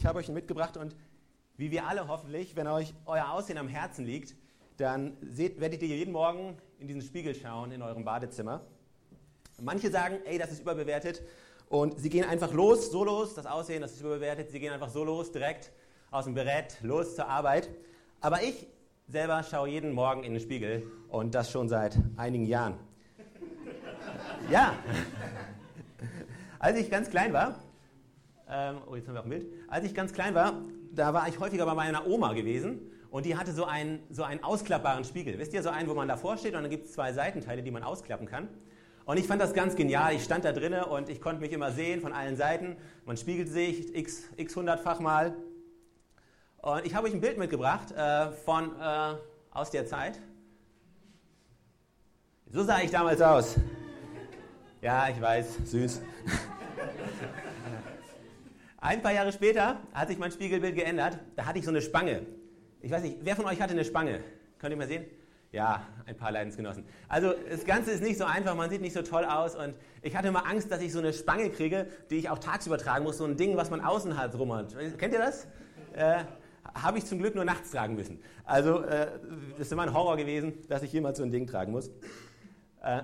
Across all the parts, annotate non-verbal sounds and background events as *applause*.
Ich habe euch ihn mitgebracht und wie wir alle hoffentlich, wenn euch euer Aussehen am Herzen liegt, dann seht, werdet ihr jeden Morgen in diesen Spiegel schauen in eurem Badezimmer. Manche sagen, ey, das ist überbewertet und sie gehen einfach los, so los, das Aussehen, das ist überbewertet, sie gehen einfach so los, direkt aus dem Berett, los zur Arbeit. Aber ich selber schaue jeden Morgen in den Spiegel und das schon seit einigen Jahren. Ja, *laughs* als ich ganz klein war, ähm, oh, jetzt haben wir auch ein Bild. Als ich ganz klein war, da war ich häufiger bei meiner Oma gewesen und die hatte so einen, so einen ausklappbaren Spiegel. Wisst ihr, so einen, wo man davor steht und dann gibt es zwei Seitenteile, die man ausklappen kann. Und ich fand das ganz genial. Ich stand da drinnen und ich konnte mich immer sehen von allen Seiten. Man spiegelt sich x, x hundertfach mal. Und ich habe euch ein Bild mitgebracht äh, von, äh, aus der Zeit. So sah ich damals aus. Ja, ich weiß, süß. *laughs* Ein paar Jahre später hat sich mein Spiegelbild geändert. Da hatte ich so eine Spange. Ich weiß nicht, wer von euch hatte eine Spange? Könnt ihr mal sehen? Ja, ein paar Leidensgenossen. Also das Ganze ist nicht so einfach, man sieht nicht so toll aus und ich hatte immer Angst, dass ich so eine Spange kriege, die ich auch tagsüber tragen muss, so ein Ding, was man außen hat rummert. Kennt ihr das? Äh, Habe ich zum Glück nur nachts tragen müssen. Also äh, das ist immer ein Horror gewesen, dass ich jemals so ein Ding tragen muss. Äh,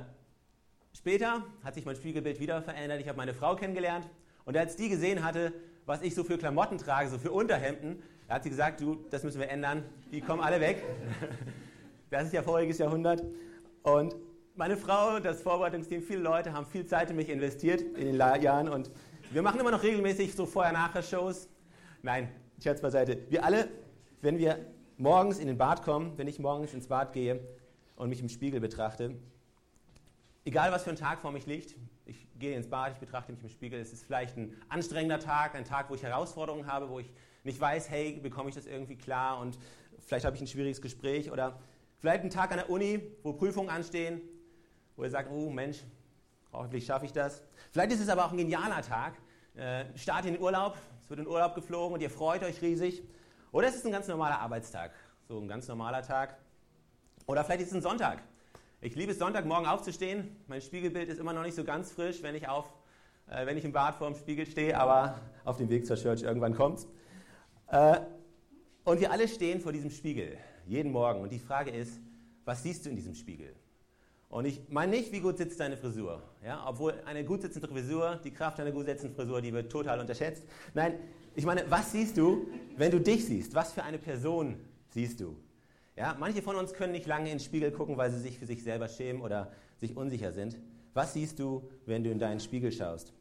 später hat sich mein Spiegelbild wieder verändert. Ich habe meine Frau kennengelernt und als die gesehen hatte, was ich so für Klamotten trage, so für Unterhemden, hat sie gesagt, du, das müssen wir ändern, die kommen alle weg. *laughs* Das ist ja voriges Jahrhundert. Und meine Frau, das Vorbereitungsteam, viele Leute haben viel Zeit in mich investiert in den Jahren und wir machen immer noch regelmäßig so Vorher-Nachher-Shows. Nein, Scherz beiseite. Wir alle, wenn wir morgens in den Bad kommen, wenn ich morgens ins Bad gehe und mich im Spiegel betrachte, egal was für ein Tag vor mich liegt, ich gehe ins Bad, ich betrachte mich im Spiegel. Es ist vielleicht ein anstrengender Tag, ein Tag, wo ich Herausforderungen habe, wo ich nicht weiß, hey, bekomme ich das irgendwie klar und vielleicht habe ich ein schwieriges Gespräch oder vielleicht ein Tag an der Uni, wo Prüfungen anstehen, wo ihr sagt, oh Mensch, hoffentlich schaffe ich das. Vielleicht ist es aber auch ein genialer Tag. Äh, Start in den Urlaub, es wird in den Urlaub geflogen und ihr freut euch riesig. Oder es ist ein ganz normaler Arbeitstag, so ein ganz normaler Tag. Oder vielleicht ist es ein Sonntag. Ich liebe es, Sonntagmorgen aufzustehen. Mein Spiegelbild ist immer noch nicht so ganz frisch, wenn ich, auf, äh, wenn ich im Bad vor dem Spiegel stehe, aber auf dem Weg zur Church irgendwann kommt äh, Und wir alle stehen vor diesem Spiegel, jeden Morgen. Und die Frage ist, was siehst du in diesem Spiegel? Und ich meine nicht, wie gut sitzt deine Frisur. Ja? Obwohl eine gut sitzende Frisur, die Kraft einer gut sitzenden Frisur, die wird total unterschätzt. Nein, ich meine, was siehst du, wenn du dich siehst? Was für eine Person siehst du? Ja, manche von uns können nicht lange in den Spiegel gucken, weil sie sich für sich selber schämen oder sich unsicher sind. Was siehst du, wenn du in deinen Spiegel schaust?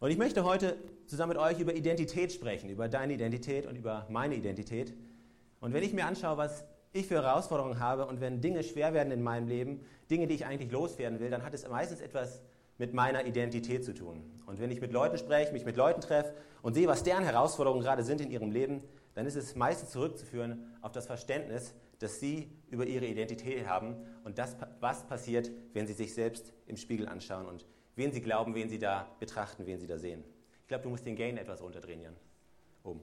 Und ich möchte heute zusammen mit euch über Identität sprechen, über deine Identität und über meine Identität. Und wenn ich mir anschaue, was ich für Herausforderungen habe und wenn Dinge schwer werden in meinem Leben, Dinge, die ich eigentlich loswerden will, dann hat es meistens etwas mit meiner Identität zu tun. Und wenn ich mit Leuten spreche, mich mit Leuten treffe und sehe, was deren Herausforderungen gerade sind in ihrem Leben, dann ist es meistens zurückzuführen auf das Verständnis, das sie über ihre Identität haben und das, was passiert, wenn sie sich selbst im Spiegel anschauen und wen sie glauben, wen sie da betrachten, wen sie da sehen. Ich glaube, du musst den Gain etwas runterdrehen, Jan. Oben.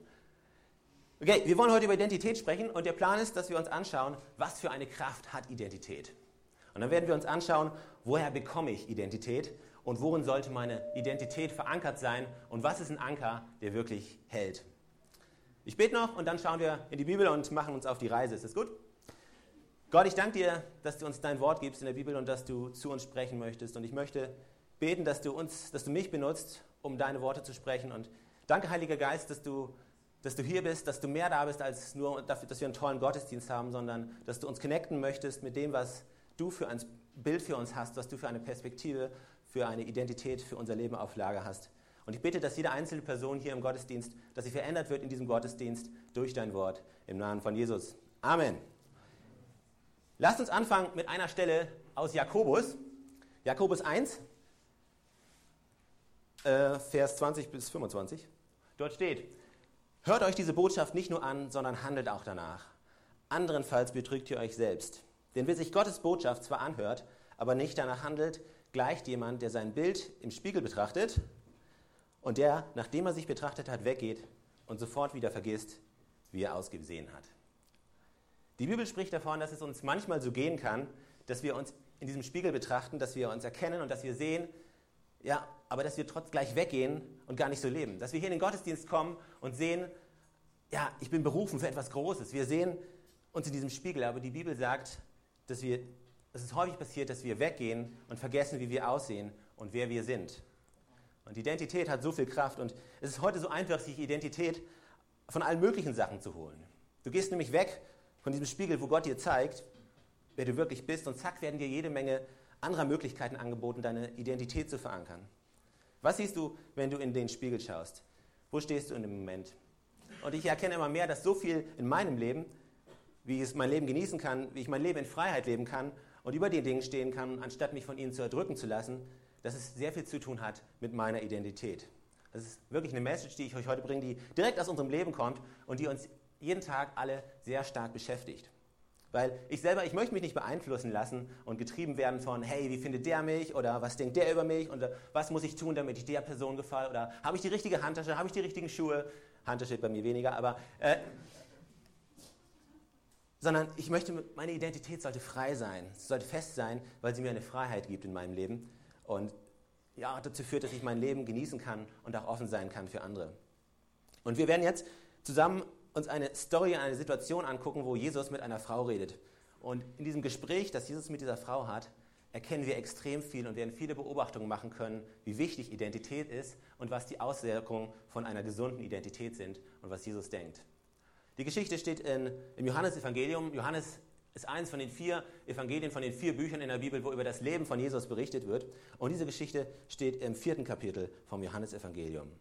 Okay, wir wollen heute über Identität sprechen und der Plan ist, dass wir uns anschauen, was für eine Kraft hat Identität. Und dann werden wir uns anschauen, woher bekomme ich Identität und worin sollte meine Identität verankert sein und was ist ein Anker, der wirklich hält. Ich bete noch und dann schauen wir in die Bibel und machen uns auf die Reise. Ist das gut? Gott, ich danke dir, dass du uns dein Wort gibst in der Bibel und dass du zu uns sprechen möchtest. Und ich möchte beten, dass du, uns, dass du mich benutzt, um deine Worte zu sprechen. Und danke, Heiliger Geist, dass du, dass du hier bist, dass du mehr da bist, als nur dafür, dass wir einen tollen Gottesdienst haben, sondern dass du uns connecten möchtest mit dem, was du für ein Bild für uns hast, was du für eine Perspektive, für eine Identität für unser Leben auf Lager hast. Und ich bitte, dass jede einzelne Person hier im Gottesdienst, dass sie verändert wird in diesem Gottesdienst durch dein Wort. Im Namen von Jesus. Amen. Lasst uns anfangen mit einer Stelle aus Jakobus. Jakobus 1, äh, Vers 20 bis 25. Dort steht, hört euch diese Botschaft nicht nur an, sondern handelt auch danach. Anderenfalls betrügt ihr euch selbst. Denn wer sich Gottes Botschaft zwar anhört, aber nicht danach handelt, gleicht jemand, der sein Bild im Spiegel betrachtet und der, nachdem er sich betrachtet hat, weggeht und sofort wieder vergisst, wie er ausgesehen hat. Die Bibel spricht davon, dass es uns manchmal so gehen kann, dass wir uns in diesem Spiegel betrachten, dass wir uns erkennen und dass wir sehen, ja, aber dass wir trotz gleich weggehen und gar nicht so leben. Dass wir hier in den Gottesdienst kommen und sehen, ja, ich bin berufen für etwas Großes. Wir sehen uns in diesem Spiegel, aber die Bibel sagt, dass, wir, es häufig passiert, dass wir weggehen und vergessen, wie wir aussehen und wer wir sind. Und Identität hat so viel Kraft und es ist heute so einfach, sich Identität von allen möglichen Sachen zu holen. Du gehst nämlich weg von diesem Spiegel, wo Gott dir zeigt, wer du wirklich bist und zack werden dir jede Menge anderer Möglichkeiten angeboten, deine Identität zu verankern. Was siehst du, wenn du in den Spiegel schaust? Wo stehst du in dem Moment? Und ich erkenne immer mehr, dass so viel in meinem Leben, wie ich mein Leben genießen kann, wie ich mein Leben in Freiheit leben kann und über den Dingen stehen kann, anstatt mich von ihnen zu erdrücken zu lassen, dass es sehr viel zu tun hat mit meiner Identität. Das ist wirklich eine Message, die ich euch heute bringe, die direkt aus unserem Leben kommt und die uns jeden Tag alle sehr stark beschäftigt. Weil ich selber, ich möchte mich nicht beeinflussen lassen und getrieben werden von, hey, wie findet der mich oder was denkt der über mich und was muss ich tun, damit ich der Person gefalle oder habe ich die richtige Handtasche, habe ich die richtigen Schuhe. Handtasche bei mir weniger, aber äh, sondern ich möchte, meine Identität sollte frei sein, sollte fest sein, weil sie mir eine Freiheit gibt in meinem Leben und ja, dazu führt, dass ich mein Leben genießen kann und auch offen sein kann für andere. Und wir werden jetzt zusammen uns eine Story, eine Situation angucken, wo Jesus mit einer Frau redet. Und in diesem Gespräch, das Jesus mit dieser Frau hat, erkennen wir extrem viel und werden viele Beobachtungen machen können, wie wichtig Identität ist und was die Auswirkungen von einer gesunden Identität sind und was Jesus denkt. Die Geschichte steht in, im Johannesevangelium. Johannes ist eines von den vier Evangelien, von den vier Büchern in der Bibel, wo über das Leben von Jesus berichtet wird. Und diese Geschichte steht im vierten Kapitel vom Johannesevangelium.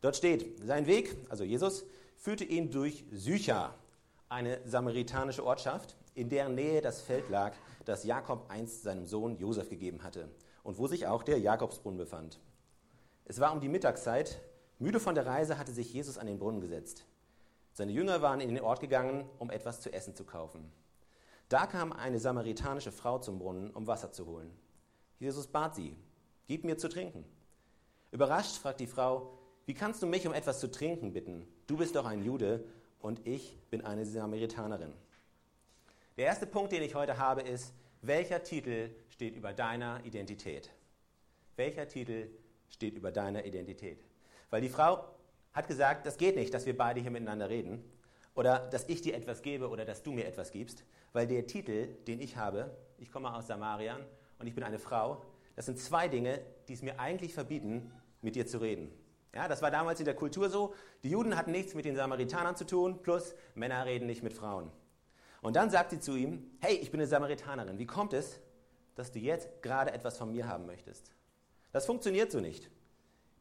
Dort steht, sein Weg, also Jesus, führte ihn durch Sycha, eine samaritanische Ortschaft, in deren Nähe das Feld lag, das Jakob einst seinem Sohn Josef gegeben hatte und wo sich auch der Jakobsbrunnen befand. Es war um die Mittagszeit. Müde von der Reise hatte sich Jesus an den Brunnen gesetzt. Seine Jünger waren in den Ort gegangen, um etwas zu essen zu kaufen. Da kam eine samaritanische Frau zum Brunnen, um Wasser zu holen. Jesus bat sie, gib mir zu trinken. Überrascht fragt die Frau, wie kannst du mich um etwas zu trinken bitten? Du bist doch ein Jude und ich bin eine Samaritanerin. Der erste Punkt, den ich heute habe, ist, welcher Titel steht über deiner Identität? Welcher Titel steht über deiner Identität? Weil die Frau hat gesagt, das geht nicht, dass wir beide hier miteinander reden oder dass ich dir etwas gebe oder dass du mir etwas gibst, weil der Titel, den ich habe, ich komme aus Samarien und ich bin eine Frau, das sind zwei Dinge, die es mir eigentlich verbieten, mit dir zu reden. Ja, das war damals in der Kultur so. Die Juden hatten nichts mit den Samaritanern zu tun, plus Männer reden nicht mit Frauen. Und dann sagt sie zu ihm, hey, ich bin eine Samaritanerin. Wie kommt es, dass du jetzt gerade etwas von mir haben möchtest? Das funktioniert so nicht.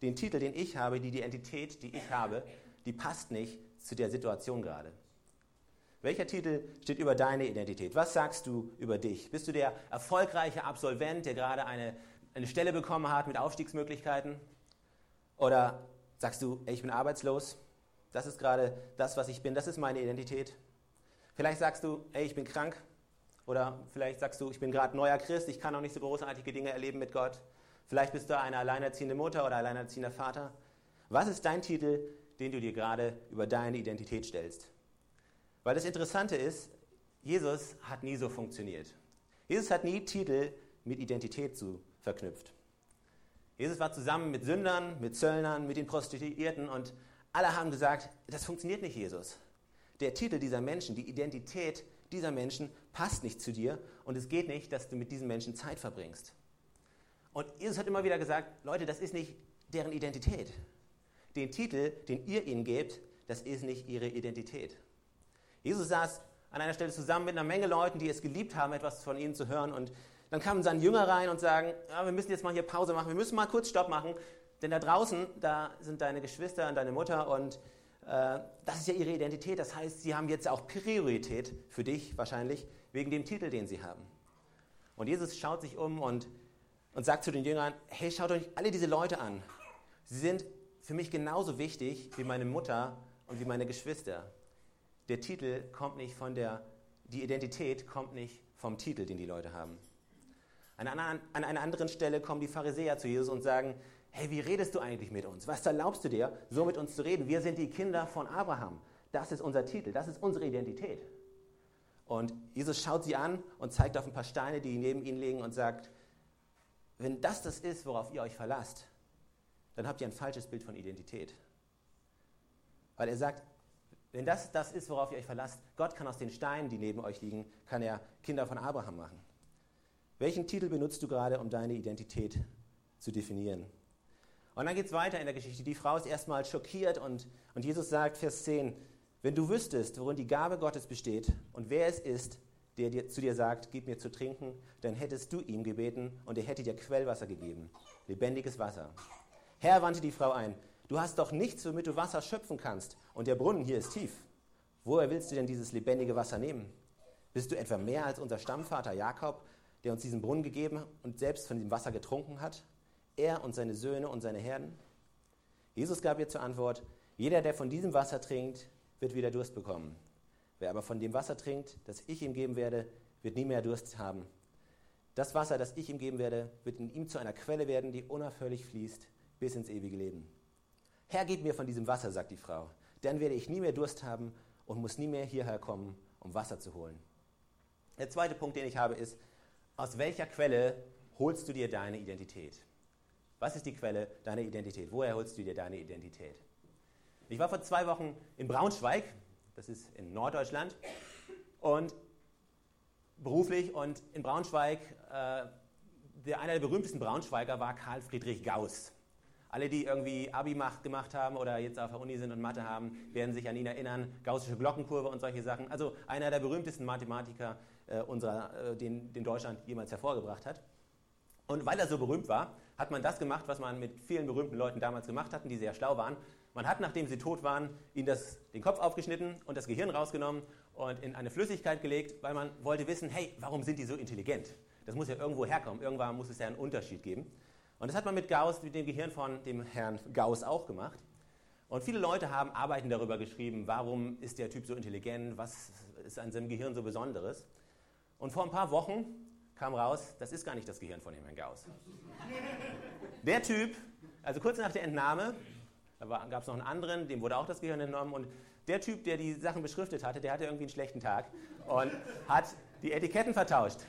Den Titel, den ich habe, die Identität, die ich habe, die passt nicht zu der Situation gerade. Welcher Titel steht über deine Identität? Was sagst du über dich? Bist du der erfolgreiche Absolvent, der gerade eine, eine Stelle bekommen hat mit Aufstiegsmöglichkeiten? Oder sagst du, ey, ich bin arbeitslos? Das ist gerade das, was ich bin, das ist meine Identität. Vielleicht sagst du, ey, ich bin krank. Oder vielleicht sagst du, ich bin gerade neuer Christ, ich kann noch nicht so großartige Dinge erleben mit Gott. Vielleicht bist du eine alleinerziehende Mutter oder alleinerziehender Vater. Was ist dein Titel, den du dir gerade über deine Identität stellst? Weil das Interessante ist, Jesus hat nie so funktioniert. Jesus hat nie Titel mit Identität zu verknüpft. Jesus war zusammen mit Sündern, mit Zöllnern, mit den Prostituierten und alle haben gesagt, das funktioniert nicht, Jesus. Der Titel dieser Menschen, die Identität dieser Menschen passt nicht zu dir und es geht nicht, dass du mit diesen Menschen Zeit verbringst. Und Jesus hat immer wieder gesagt, Leute, das ist nicht deren Identität. Den Titel, den ihr ihnen gebt, das ist nicht ihre Identität. Jesus saß an einer Stelle zusammen mit einer Menge Leuten, die es geliebt haben, etwas von ihnen zu hören. Und dann kamen seine Jünger rein und sagen, ja, wir müssen jetzt mal hier Pause machen, wir müssen mal kurz Stopp machen, denn da draußen, da sind deine Geschwister und deine Mutter und äh, das ist ja ihre Identität. Das heißt, sie haben jetzt auch Priorität für dich wahrscheinlich, wegen dem Titel, den sie haben. Und Jesus schaut sich um und und sagt zu den Jüngern, hey, schaut euch alle diese Leute an. Sie sind für mich genauso wichtig wie meine Mutter und wie meine Geschwister. Der Titel kommt nicht von der, die Identität kommt nicht vom Titel, den die Leute haben. An einer, an einer anderen Stelle kommen die Pharisäer zu Jesus und sagen, hey, wie redest du eigentlich mit uns? Was erlaubst du dir, so mit uns zu reden? Wir sind die Kinder von Abraham. Das ist unser Titel, das ist unsere Identität. Und Jesus schaut sie an und zeigt auf ein paar Steine, die neben ihnen liegen und sagt, wenn das das ist, worauf ihr euch verlasst, dann habt ihr ein falsches Bild von Identität. Weil er sagt, wenn das das ist, worauf ihr euch verlasst, Gott kann aus den Steinen, die neben euch liegen, kann er Kinder von Abraham machen. Welchen Titel benutzt du gerade, um deine Identität zu definieren? Und dann geht es weiter in der Geschichte. Die Frau ist erstmal schockiert und, und Jesus sagt, Vers 10, wenn du wüsstest, worin die Gabe Gottes besteht und wer es ist, der dir, zu dir sagt, gib mir zu trinken, dann hättest du ihm gebeten und er hätte dir Quellwasser gegeben, lebendiges Wasser. Herr, wandte die Frau ein, du hast doch nichts, womit du Wasser schöpfen kannst und der Brunnen hier ist tief. Woher willst du denn dieses lebendige Wasser nehmen? Bist du etwa mehr als unser Stammvater Jakob, der uns diesen Brunnen gegeben und selbst von dem Wasser getrunken hat? Er und seine Söhne und seine Herden? Jesus gab ihr zur Antwort, jeder, der von diesem Wasser trinkt, wird wieder Durst bekommen. Wer aber von dem Wasser trinkt, das ich ihm geben werde, wird nie mehr Durst haben. Das Wasser, das ich ihm geben werde, wird in ihm zu einer Quelle werden, die unaufhörlich fließt bis ins ewige Leben. Herr, gib mir von diesem Wasser, sagt die Frau. Dann werde ich nie mehr Durst haben und muss nie mehr hierher kommen, um Wasser zu holen. Der zweite Punkt, den ich habe, ist, aus welcher Quelle holst du dir deine Identität? Was ist die Quelle deiner Identität? Woher holst du dir deine Identität? Ich war vor zwei Wochen in Braunschweig, das ist in Norddeutschland, und beruflich und in Braunschweig, äh, der, einer der berühmtesten Braunschweiger war Karl Friedrich Gauss. Alle, die irgendwie Abi gemacht haben oder jetzt auf der Uni sind und Mathe haben, werden sich an ihn erinnern. Gaussische Glockenkurve und solche Sachen. Also einer der berühmtesten Mathematiker, äh, unserer, äh, den, den Deutschland jemals hervorgebracht hat. Und weil er so berühmt war, hat man das gemacht, was man mit vielen berühmten Leuten damals gemacht hat, die sehr schlau waren. Man hat, nachdem sie tot waren, ihnen das, den Kopf aufgeschnitten und das Gehirn rausgenommen und in eine Flüssigkeit gelegt, weil man wollte wissen, hey, warum sind die so intelligent? Das muss ja irgendwo herkommen. Irgendwann muss es ja einen Unterschied geben. Und das hat man mit Gauss, mit dem Gehirn von dem Herrn Gauss auch gemacht. Und viele Leute haben Arbeiten darüber geschrieben, warum ist der Typ so intelligent, was ist an seinem Gehirn so Besonderes. Und vor ein paar Wochen kam raus, das ist gar nicht das Gehirn von dem Herrn Gauss. Der Typ, also kurz nach der Entnahme, da gab es noch einen anderen, dem wurde auch das Gehirn entnommen und der Typ, der die Sachen beschriftet hatte, der hatte irgendwie einen schlechten Tag und hat die Etiketten vertauscht.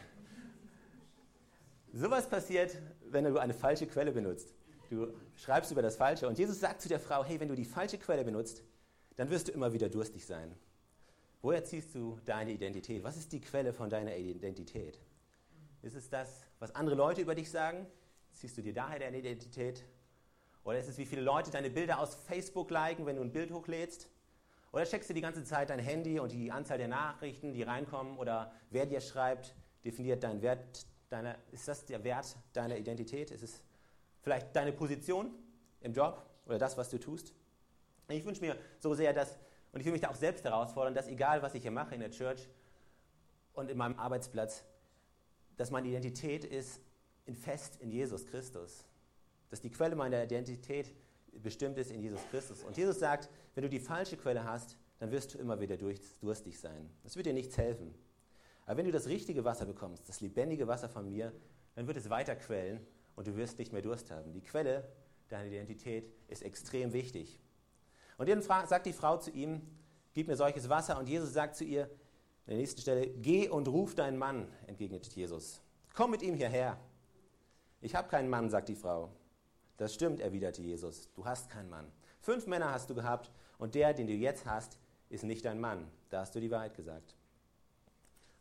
Sowas passiert, wenn du eine falsche Quelle benutzt. Du schreibst über das Falsche. Und Jesus sagt zu der Frau, hey, wenn du die falsche Quelle benutzt, dann wirst du immer wieder durstig sein. Woher ziehst du deine Identität? Was ist die Quelle von deiner Identität? Ist es das, was andere Leute über dich sagen? Ziehst du dir daher deine Identität? Oder ist es, wie viele Leute deine Bilder aus Facebook liken, wenn du ein Bild hochlädst? Oder checkst du die ganze Zeit dein Handy und die Anzahl der Nachrichten, die reinkommen? Oder wer dir schreibt, definiert deinen Wert deiner, ist das der Wert deiner Identität? Ist es vielleicht deine Position im Job oder das, was du tust? Ich wünsche mir so sehr, dass, und ich will mich da auch selbst herausfordern, dass egal, was ich hier mache in der Church und in meinem Arbeitsplatz, dass meine Identität ist in fest in Jesus Christus. Dass die Quelle meiner Identität bestimmt ist in Jesus Christus. Und Jesus sagt, wenn du die falsche Quelle hast, dann wirst du immer wieder durstig sein. Das wird dir nichts helfen. Aber wenn du das richtige Wasser bekommst, das lebendige Wasser von mir, dann wird es weiter quellen und du wirst nicht mehr Durst haben. Die Quelle deiner Identität ist extrem wichtig. Und dann sagt die Frau zu ihm, gib mir solches Wasser. Und Jesus sagt zu ihr, an der nächsten Stelle, geh und ruf deinen Mann, entgegnet Jesus. Komm mit ihm hierher. Ich habe keinen Mann, sagt die Frau. Das stimmt, erwiderte Jesus. Du hast keinen Mann. Fünf Männer hast du gehabt und der, den du jetzt hast, ist nicht dein Mann. Da hast du die Wahrheit gesagt.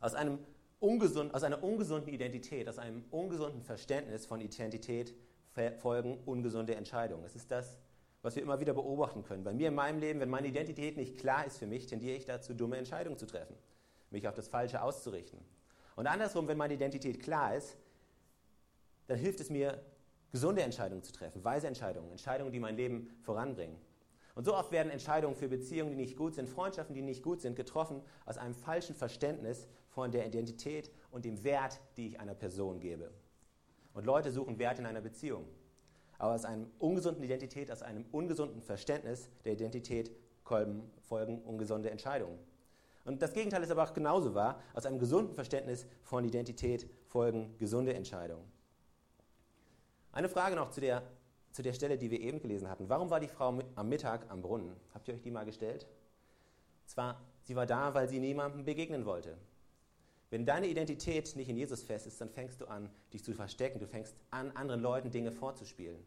Aus, einem ungesund, aus einer ungesunden Identität, aus einem ungesunden Verständnis von Identität folgen ungesunde Entscheidungen. Es ist das, was wir immer wieder beobachten können. Bei mir in meinem Leben, wenn meine Identität nicht klar ist für mich, tendiere ich dazu, dumme Entscheidungen zu treffen, mich auf das Falsche auszurichten. Und andersrum, wenn meine Identität klar ist, dann hilft es mir, gesunde Entscheidungen zu treffen, weise Entscheidungen, Entscheidungen, die mein Leben voranbringen. Und so oft werden Entscheidungen für Beziehungen, die nicht gut sind, Freundschaften, die nicht gut sind, getroffen aus einem falschen Verständnis von der Identität und dem Wert, die ich einer Person gebe. Und Leute suchen Wert in einer Beziehung. Aber aus einer ungesunden Identität, aus einem ungesunden Verständnis der Identität folgen ungesunde Entscheidungen. Und das Gegenteil ist aber auch genauso wahr. Aus einem gesunden Verständnis von Identität folgen gesunde Entscheidungen. Eine Frage noch zu der zu der Stelle, die wir eben gelesen hatten. Warum war die Frau am Mittag am Brunnen? Habt ihr euch die mal gestellt? Zwar, sie war da, weil sie niemandem begegnen wollte. Wenn deine Identität nicht in Jesus fest ist, dann fängst du an, dich zu verstecken. Du fängst an, anderen Leuten Dinge vorzuspielen.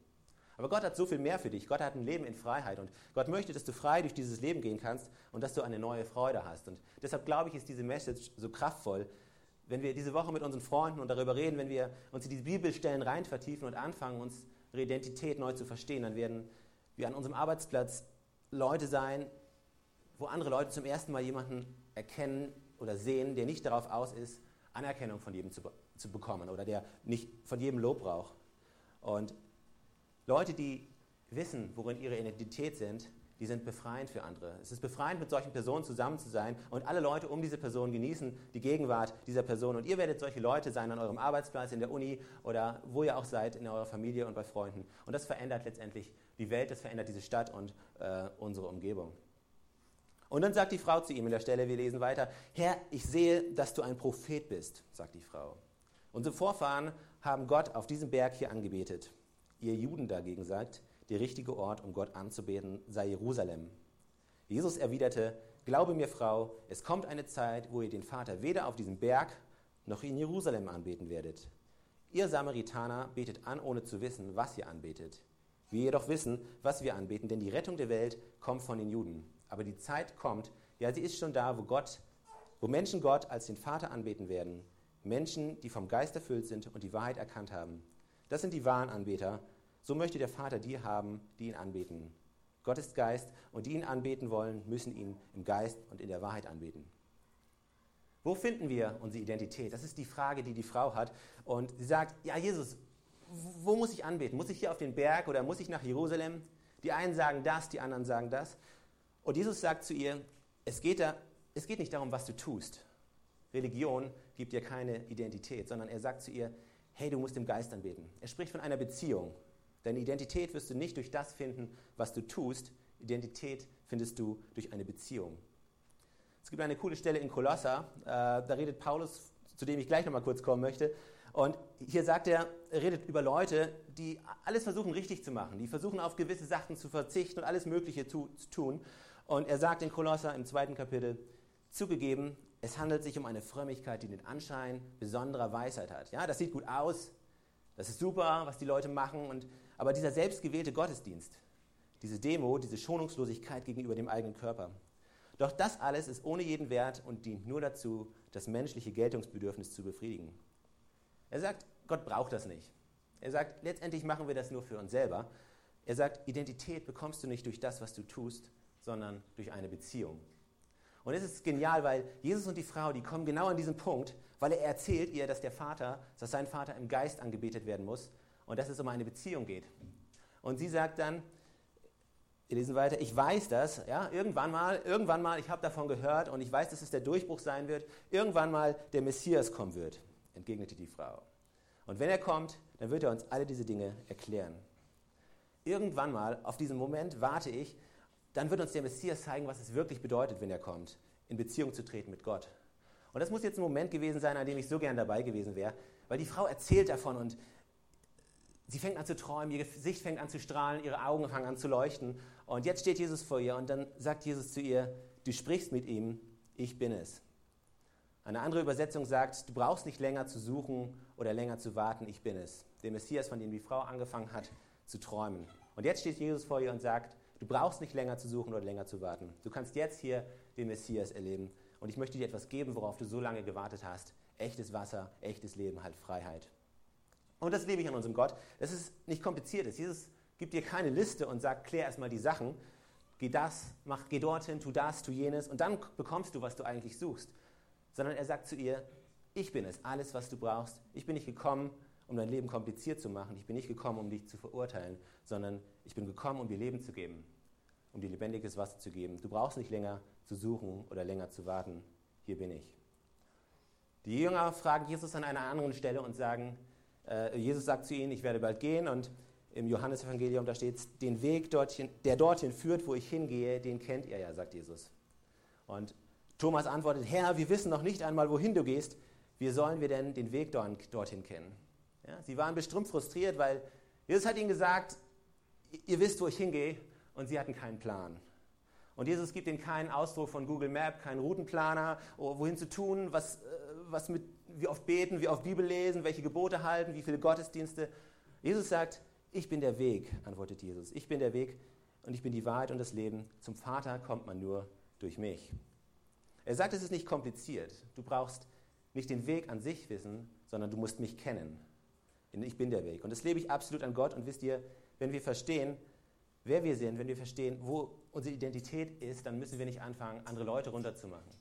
Aber Gott hat so viel mehr für dich. Gott hat ein Leben in Freiheit und Gott möchte, dass du frei durch dieses Leben gehen kannst und dass du eine neue Freude hast. Und deshalb glaube ich, ist diese Message so kraftvoll, wenn wir diese Woche mit unseren Freunden und darüber reden, wenn wir uns in diese Bibelstellen rein vertiefen und anfangen, unsere Identität neu zu verstehen, dann werden wir an unserem Arbeitsplatz Leute sein, wo andere Leute zum ersten Mal jemanden erkennen oder sehen, der nicht darauf aus ist, Anerkennung von jedem zu, zu bekommen oder der nicht von jedem Lob braucht. Und Leute, die wissen, worin ihre Identität sind, die sind befreiend für andere. Es ist befreiend, mit solchen Personen zusammen zu sein und alle Leute um diese Person genießen die Gegenwart dieser Person. Und ihr werdet solche Leute sein an eurem Arbeitsplatz, in der Uni oder wo ihr auch seid, in eurer Familie und bei Freunden. Und das verändert letztendlich die Welt, das verändert diese Stadt und äh, unsere Umgebung. Und dann sagt die Frau zu ihm in der Stelle, wir lesen weiter, Herr, ich sehe, dass du ein Prophet bist, sagt die Frau. Unsere Vorfahren haben Gott auf diesem Berg hier angebetet. Ihr Juden dagegen sagt, der richtige Ort, um Gott anzubeten, sei Jerusalem. Jesus erwiderte, Glaube mir, Frau, es kommt eine Zeit, wo ihr den Vater weder auf diesem Berg noch in Jerusalem anbeten werdet. Ihr Samaritaner betet an, ohne zu wissen, was ihr anbetet. Wir jedoch wissen, was wir anbeten, denn die Rettung der Welt kommt von den Juden. Aber die Zeit kommt, ja, sie ist schon da, wo Gott, wo Menschen Gott als den Vater anbeten werden. Menschen, die vom Geist erfüllt sind und die Wahrheit erkannt haben. Das sind die wahren Anbeter so möchte der Vater die haben, die ihn anbeten. Gott ist Geist und die ihn anbeten wollen, müssen ihn im Geist und in der Wahrheit anbeten. Wo finden wir unsere Identität? Das ist die Frage, die die Frau hat. Und sie sagt, ja Jesus, wo muss ich anbeten? Muss ich hier auf den Berg oder muss ich nach Jerusalem? Die einen sagen das, die anderen sagen das. Und Jesus sagt zu ihr, es geht, da, es geht nicht darum, was du tust. Religion gibt dir keine Identität, sondern er sagt zu ihr, hey, du musst im Geist anbeten. Er spricht von einer Beziehung. Deine Identität wirst du nicht durch das finden, was du tust. Identität findest du durch eine Beziehung. Es gibt eine coole Stelle in Kolosser, äh, da redet Paulus, zu dem ich gleich nochmal kurz kommen möchte. Und hier sagt er, er redet über Leute, die alles versuchen richtig zu machen, die versuchen auf gewisse Sachen zu verzichten und alles Mögliche zu, zu tun. Und er sagt in Kolosser im zweiten Kapitel, zugegeben, es handelt sich um eine Frömmigkeit, die den Anschein besonderer Weisheit hat. Ja, das sieht gut aus, das ist super, was die Leute machen und aber dieser selbstgewählte Gottesdienst, diese Demo, diese Schonungslosigkeit gegenüber dem eigenen Körper, doch das alles ist ohne jeden Wert und dient nur dazu, das menschliche Geltungsbedürfnis zu befriedigen. Er sagt, Gott braucht das nicht. Er sagt, letztendlich machen wir das nur für uns selber. Er sagt, Identität bekommst du nicht durch das, was du tust, sondern durch eine Beziehung. Und es ist genial, weil Jesus und die Frau, die kommen genau an diesen Punkt, weil er erzählt ihr, dass der Vater, dass sein Vater im Geist angebetet werden muss und dass es um eine Beziehung geht. Und sie sagt dann, wir lesen weiter, ich weiß das, ja, irgendwann mal, irgendwann mal, ich habe davon gehört und ich weiß, dass es der Durchbruch sein wird, irgendwann mal der Messias kommen wird, entgegnete die Frau. Und wenn er kommt, dann wird er uns alle diese Dinge erklären. Irgendwann mal, auf diesen Moment warte ich, dann wird uns der Messias zeigen, was es wirklich bedeutet, wenn er kommt, in Beziehung zu treten mit Gott. Und das muss jetzt ein Moment gewesen sein, an dem ich so gern dabei gewesen wäre, weil die Frau erzählt davon und Sie fängt an zu träumen, ihr Gesicht fängt an zu strahlen, ihre Augen fangen an zu leuchten. Und jetzt steht Jesus vor ihr und dann sagt Jesus zu ihr, du sprichst mit ihm, ich bin es. Eine andere Übersetzung sagt, du brauchst nicht länger zu suchen oder länger zu warten, ich bin es. Der Messias, von dem die Frau angefangen hat zu träumen. Und jetzt steht Jesus vor ihr und sagt, du brauchst nicht länger zu suchen oder länger zu warten. Du kannst jetzt hier den Messias erleben. Und ich möchte dir etwas geben, worauf du so lange gewartet hast. Echtes Wasser, echtes Leben, halt Freiheit. Und das liebe ich an unserem Gott. Das ist nicht kompliziert. Jesus gibt dir keine Liste und sagt, klär erstmal die Sachen. Geh das, mach, geh dorthin, tu das, tu jenes und dann bekommst du, was du eigentlich suchst. Sondern er sagt zu ihr, ich bin es, alles, was du brauchst. Ich bin nicht gekommen, um dein Leben kompliziert zu machen. Ich bin nicht gekommen, um dich zu verurteilen, sondern ich bin gekommen, um dir Leben zu geben, um dir lebendiges Wasser zu geben. Du brauchst nicht länger zu suchen oder länger zu warten. Hier bin ich. Die Jünger fragen Jesus an einer anderen Stelle und sagen, äh, Jesus sagt zu ihnen, ich werde bald gehen und im Johannesevangelium, da steht den Weg, dorthin, der dorthin führt, wo ich hingehe, den kennt ihr ja, sagt Jesus. Und Thomas antwortet, Herr, wir wissen noch nicht einmal, wohin du gehst. Wie sollen wir denn den Weg dorthin kennen? Ja, sie waren bestimmt frustriert, weil Jesus hat ihnen gesagt, ihr wisst, wo ich hingehe, und sie hatten keinen Plan. Und Jesus gibt ihnen keinen Ausdruck von Google Map, keinen Routenplaner, wohin zu tun, was, äh, was mit wie oft beten, wie oft Bibel lesen, welche Gebote halten, wie viele Gottesdienste. Jesus sagt, Ich bin der Weg, antwortet Jesus. Ich bin der Weg und ich bin die Wahrheit und das Leben. Zum Vater kommt man nur durch mich. Er sagt, es ist nicht kompliziert. Du brauchst nicht den Weg an sich wissen, sondern du musst mich kennen. Ich bin der Weg. Und das lebe ich absolut an Gott. Und wisst ihr, wenn wir verstehen, wer wir sind, wenn wir verstehen, wo unsere Identität ist, dann müssen wir nicht anfangen, andere Leute runterzumachen.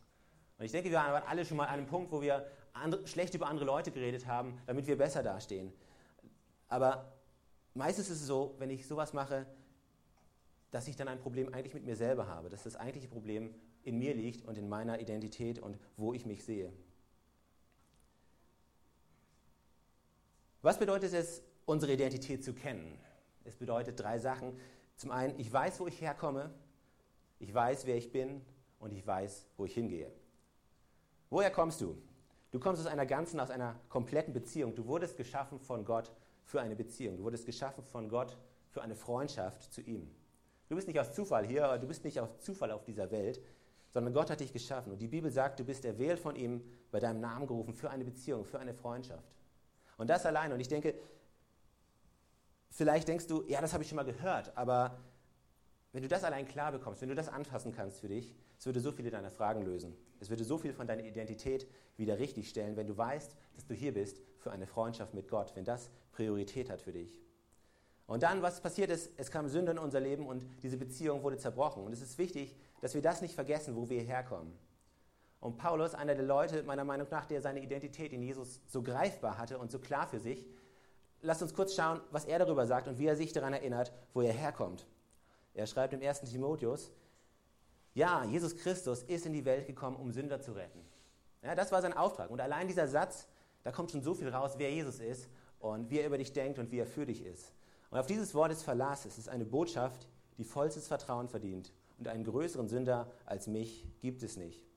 Und ich denke, wir waren alle schon mal an einem Punkt, wo wir andere, schlecht über andere Leute geredet haben, damit wir besser dastehen. Aber meistens ist es so, wenn ich sowas mache, dass ich dann ein Problem eigentlich mit mir selber habe, dass das eigentliche Problem in mir liegt und in meiner Identität und wo ich mich sehe. Was bedeutet es, unsere Identität zu kennen? Es bedeutet drei Sachen. Zum einen, ich weiß, wo ich herkomme, ich weiß, wer ich bin und ich weiß, wo ich hingehe. Woher kommst du? Du kommst aus einer ganzen, aus einer kompletten Beziehung. Du wurdest geschaffen von Gott für eine Beziehung. Du wurdest geschaffen von Gott für eine Freundschaft zu ihm. Du bist nicht aus Zufall hier, du bist nicht aus Zufall auf dieser Welt, sondern Gott hat dich geschaffen. Und die Bibel sagt, du bist erwählt von ihm, bei deinem Namen gerufen, für eine Beziehung, für eine Freundschaft. Und das allein. Und ich denke, vielleicht denkst du, ja, das habe ich schon mal gehört, aber wenn du das allein klar bekommst, wenn du das anfassen kannst für dich, es würde so viele deiner Fragen lösen. Es würde so viel von deiner Identität wieder richtigstellen, wenn du weißt, dass du hier bist für eine Freundschaft mit Gott, wenn das Priorität hat für dich. Und dann, was passiert ist, es kam Sünde in unser Leben und diese Beziehung wurde zerbrochen. Und es ist wichtig, dass wir das nicht vergessen, wo wir herkommen. Und Paulus, einer der Leute, meiner Meinung nach, der seine Identität in Jesus so greifbar hatte und so klar für sich, lasst uns kurz schauen, was er darüber sagt und wie er sich daran erinnert, wo er herkommt. Er schreibt im 1. Timotheus, ja, Jesus Christus ist in die Welt gekommen, um Sünder zu retten. Ja, das war sein Auftrag. Und allein dieser Satz, da kommt schon so viel raus, wer Jesus ist und wie er über dich denkt und wie er für dich ist. Und auf dieses Wort des Verlass, es ist eine Botschaft, die vollstes Vertrauen verdient. Und einen größeren Sünder als mich gibt es nicht.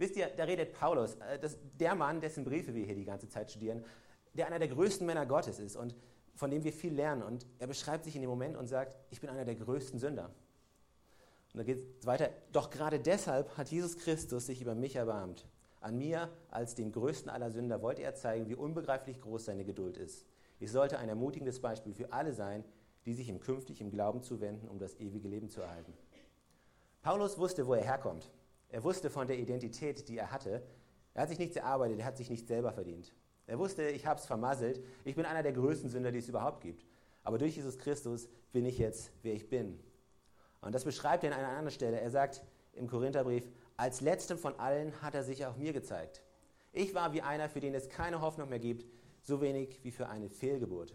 Wisst ihr, da redet Paulus, äh, das, der Mann, dessen Briefe wir hier die ganze Zeit studieren, der einer der größten Männer Gottes ist und von dem wir viel lernen. Und er beschreibt sich in dem Moment und sagt, ich bin einer der größten Sünder. Und dann geht es weiter, doch gerade deshalb hat Jesus Christus sich über mich erbarmt. An mir, als dem größten aller Sünder, wollte er zeigen, wie unbegreiflich groß seine Geduld ist. Ich sollte ein ermutigendes Beispiel für alle sein, die sich ihm künftig im Glauben zuwenden, um das ewige Leben zu erhalten. Paulus wusste, wo er herkommt. Er wusste von der Identität, die er hatte. Er hat sich nichts erarbeitet, er hat sich nicht selber verdient. Er wusste, ich habe es vermasselt, ich bin einer der größten Sünder, die es überhaupt gibt. Aber durch Jesus Christus bin ich jetzt, wer ich bin. Und das beschreibt er an einer anderen Stelle. Er sagt im Korintherbrief, als letztem von allen hat er sich auch mir gezeigt. Ich war wie einer, für den es keine Hoffnung mehr gibt, so wenig wie für eine Fehlgeburt.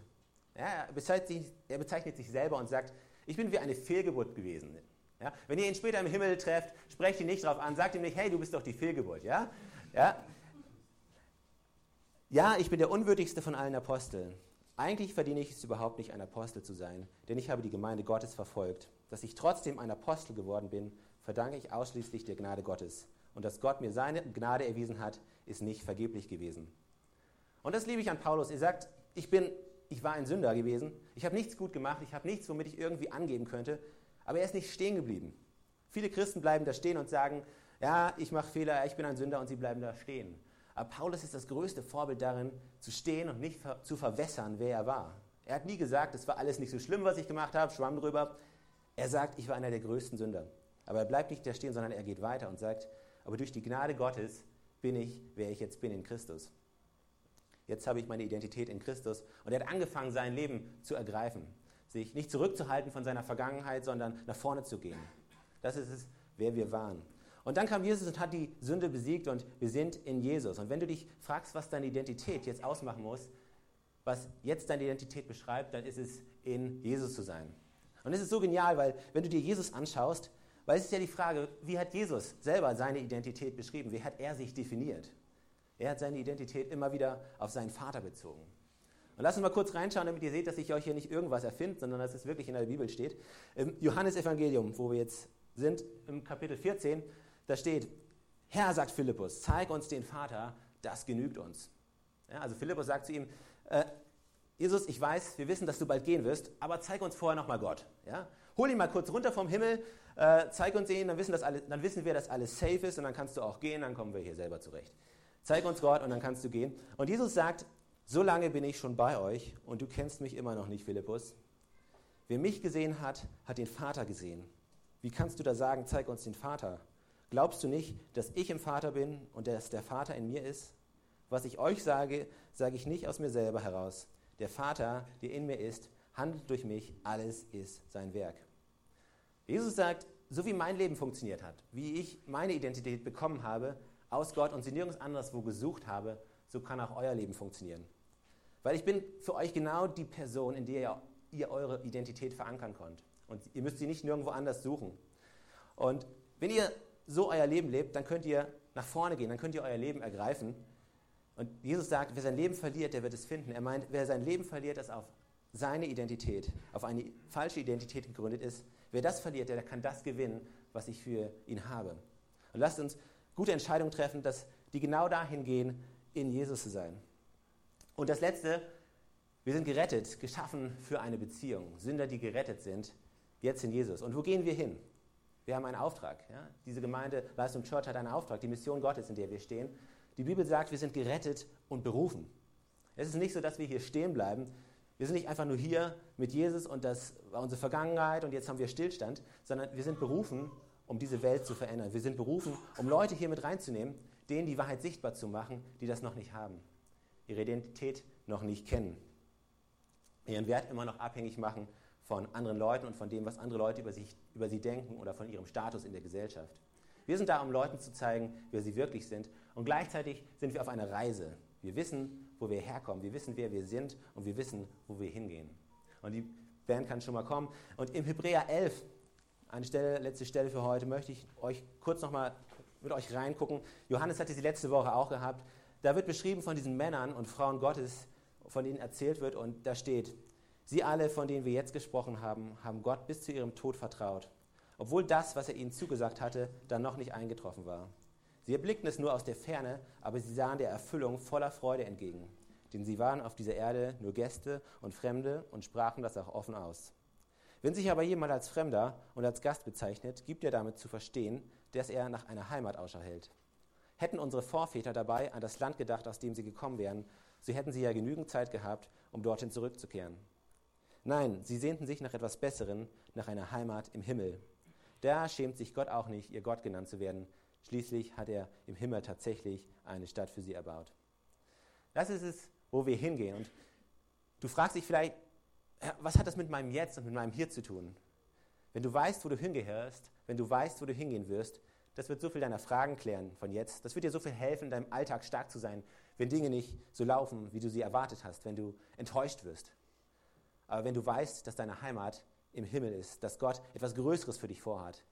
Ja, er, bezeichnet sich, er bezeichnet sich selber und sagt, ich bin wie eine Fehlgeburt gewesen. Ja? Wenn ihr ihn später im Himmel trefft, sprecht ihn nicht darauf an, sagt ihm nicht, hey, du bist doch die Fehlgeburt. Ja? Ja? ja, ich bin der unwürdigste von allen Aposteln. Eigentlich verdiene ich es überhaupt nicht, ein Apostel zu sein, denn ich habe die Gemeinde Gottes verfolgt. Dass ich trotzdem ein Apostel geworden bin, verdanke ich ausschließlich der Gnade Gottes. Und dass Gott mir seine Gnade erwiesen hat, ist nicht vergeblich gewesen. Und das liebe ich an Paulus. Er sagt, ich, bin, ich war ein Sünder gewesen, ich habe nichts gut gemacht, ich habe nichts, womit ich irgendwie angeben könnte, aber er ist nicht stehen geblieben. Viele Christen bleiben da stehen und sagen, ja, ich mache Fehler, ich bin ein Sünder und sie bleiben da stehen. Aber Paulus ist das größte Vorbild darin, zu stehen und nicht zu verwässern, wer er war. Er hat nie gesagt, es war alles nicht so schlimm, was ich gemacht habe, schwamm drüber. Er sagt, ich war einer der größten Sünder. Aber er bleibt nicht da stehen, sondern er geht weiter und sagt, aber durch die Gnade Gottes bin ich, wer ich jetzt bin in Christus. Jetzt habe ich meine Identität in Christus und er hat angefangen, sein Leben zu ergreifen sich nicht zurückzuhalten von seiner Vergangenheit, sondern nach vorne zu gehen. Das ist es, wer wir waren. Und dann kam Jesus und hat die Sünde besiegt und wir sind in Jesus. Und wenn du dich fragst, was deine Identität jetzt ausmachen muss, was jetzt deine Identität beschreibt, dann ist es, in Jesus zu sein. Und es ist so genial, weil wenn du dir Jesus anschaust, weil es ist ja die Frage, wie hat Jesus selber seine Identität beschrieben? Wie hat er sich definiert? Er hat seine Identität immer wieder auf seinen Vater bezogen. Und lasst uns mal kurz reinschauen, damit ihr seht, dass ich euch hier nicht irgendwas erfinde, sondern dass es wirklich in der Bibel steht. Im Johannesevangelium, wo wir jetzt sind, im Kapitel 14, da steht, Herr, sagt Philippus, zeig uns den Vater, das genügt uns. Ja, also Philippus sagt zu ihm, äh, Jesus, ich weiß, wir wissen, dass du bald gehen wirst, aber zeig uns vorher nochmal Gott. Ja? Hol ihn mal kurz runter vom Himmel, äh, zeig uns ihn, dann wissen, alles, dann wissen wir, dass alles safe ist und dann kannst du auch gehen, dann kommen wir hier selber zurecht. Zeig uns Gott und dann kannst du gehen. Und Jesus sagt, So lange bin ich schon bei euch und du kennst mich immer noch nicht, Philippus. Wer mich gesehen hat, hat den Vater gesehen. Wie kannst du da sagen, zeig uns den Vater? Glaubst du nicht, dass ich im Vater bin und dass der Vater in mir ist? Was ich euch sage, sage ich nicht aus mir selber heraus. Der Vater, der in mir ist, handelt durch mich, alles ist sein Werk. Jesus sagt, so wie mein Leben funktioniert hat, wie ich meine Identität bekommen habe aus Gott und sie nirgends anderswo gesucht habe, so kann auch euer Leben funktionieren. Weil ich bin für euch genau die Person, in der ihr, ihr eure Identität verankern könnt. Und ihr müsst sie nicht nirgendwo anders suchen. Und wenn ihr so euer Leben lebt, dann könnt ihr nach vorne gehen, dann könnt ihr euer Leben ergreifen. Und Jesus sagt, wer sein Leben verliert, der wird es finden. Er meint, wer sein Leben verliert, das auf seine Identität, auf eine falsche Identität gegründet ist, wer das verliert, der kann das gewinnen, was ich für ihn habe. Und lasst uns gute Entscheidungen treffen, dass die genau dahin gehen, in Jesus zu sein. Und das Letzte, wir sind gerettet, geschaffen für eine Beziehung. Sünder, die gerettet sind, jetzt in Jesus. Und wo gehen wir hin? Wir haben einen Auftrag. Ja? Diese Gemeinde Leistung Church hat einen Auftrag, die Mission Gottes, in der wir stehen. Die Bibel sagt, wir sind gerettet und berufen. Es ist nicht so, dass wir hier stehen bleiben. Wir sind nicht einfach nur hier mit Jesus und das war unsere Vergangenheit und jetzt haben wir Stillstand, sondern wir sind berufen, um diese Welt zu verändern. Wir sind berufen, um Leute hier mit reinzunehmen, denen die Wahrheit sichtbar zu machen, die das noch nicht haben, ihre Identität noch nicht kennen, ihren Wert immer noch abhängig machen von anderen Leuten und von dem, was andere Leute über, sich, über sie denken oder von ihrem Status in der Gesellschaft. Wir sind da, um Leuten zu zeigen, wer sie wirklich sind. Und gleichzeitig sind wir auf einer Reise. Wir wissen, wo wir herkommen. Wir wissen, wer wir sind und wir wissen, wo wir hingehen. Und die Band kann schon mal kommen. Und im Hebräer 11, eine Stelle, letzte Stelle für heute, möchte ich euch kurz noch mal mit euch reingucken. Johannes hatte sie letzte Woche auch gehabt. Da wird beschrieben von diesen Männern und Frauen Gottes, von denen erzählt wird. Und da steht, Sie alle, von denen wir jetzt gesprochen haben, haben Gott bis zu ihrem Tod vertraut, obwohl das, was er ihnen zugesagt hatte, dann noch nicht eingetroffen war. Sie erblickten es nur aus der Ferne, aber sie sahen der Erfüllung voller Freude entgegen, denn sie waren auf dieser Erde nur Gäste und Fremde und sprachen das auch offen aus. Wenn sich aber jemand als Fremder und als Gast bezeichnet, gibt er damit zu verstehen, dass er nach einer Heimat Ausschau hält. Hätten unsere Vorväter dabei an das Land gedacht, aus dem sie gekommen wären, so hätten sie ja genügend Zeit gehabt, um dorthin zurückzukehren. Nein, sie sehnten sich nach etwas Besserem, nach einer Heimat im Himmel. Da schämt sich Gott auch nicht, ihr Gott genannt zu werden. Schließlich hat er im Himmel tatsächlich eine Stadt für sie erbaut. Das ist es, wo wir hingehen. Und du fragst dich vielleicht, was hat das mit meinem Jetzt und mit meinem Hier zu tun? Wenn du weißt, wo du hingehörst, wenn du weißt, wo du hingehen wirst, das wird so viel deiner Fragen klären von jetzt. Das wird dir so viel helfen, in deinem Alltag stark zu sein, wenn Dinge nicht so laufen, wie du sie erwartet hast, wenn du enttäuscht wirst. Aber wenn du weißt, dass deine Heimat im Himmel ist, dass Gott etwas Größeres für dich vorhat.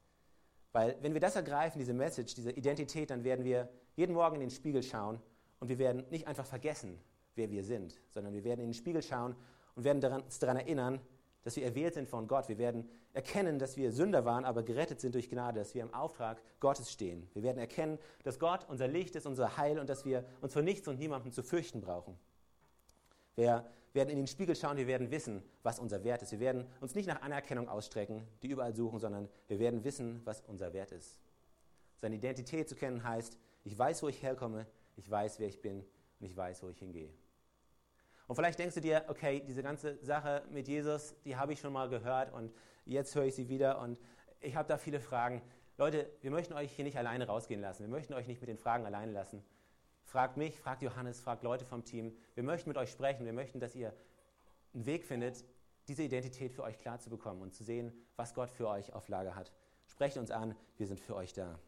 Weil wenn wir das ergreifen, diese Message, diese Identität, dann werden wir jeden Morgen in den Spiegel schauen und wir werden nicht einfach vergessen, wer wir sind, sondern wir werden in den Spiegel schauen und werden uns daran erinnern, dass wir erwählt sind von Gott. Wir werden erkennen, dass wir Sünder waren, aber gerettet sind durch Gnade, dass wir im Auftrag Gottes stehen. Wir werden erkennen, dass Gott unser Licht ist, unser Heil und dass wir uns vor nichts und niemandem zu fürchten brauchen. Wir werden in den Spiegel schauen, wir werden wissen, was unser Wert ist. Wir werden uns nicht nach Anerkennung ausstrecken, die überall suchen, sondern wir werden wissen, was unser Wert ist. Seine Identität zu kennen heißt, ich weiß, wo ich herkomme, ich weiß, wer ich bin und ich weiß, wo ich hingehe. Und vielleicht denkst du dir, okay, diese ganze Sache mit Jesus, die habe ich schon mal gehört und jetzt höre ich sie wieder und ich habe da viele Fragen. Leute, wir möchten euch hier nicht alleine rausgehen lassen. Wir möchten euch nicht mit den Fragen alleine lassen, Fragt mich, fragt Johannes, fragt Leute vom Team. Wir möchten mit euch sprechen. Wir möchten, dass ihr einen Weg findet, diese Identität für euch klar zu bekommen und zu sehen, was Gott für euch auf Lager hat. Sprecht uns an, wir sind für euch da.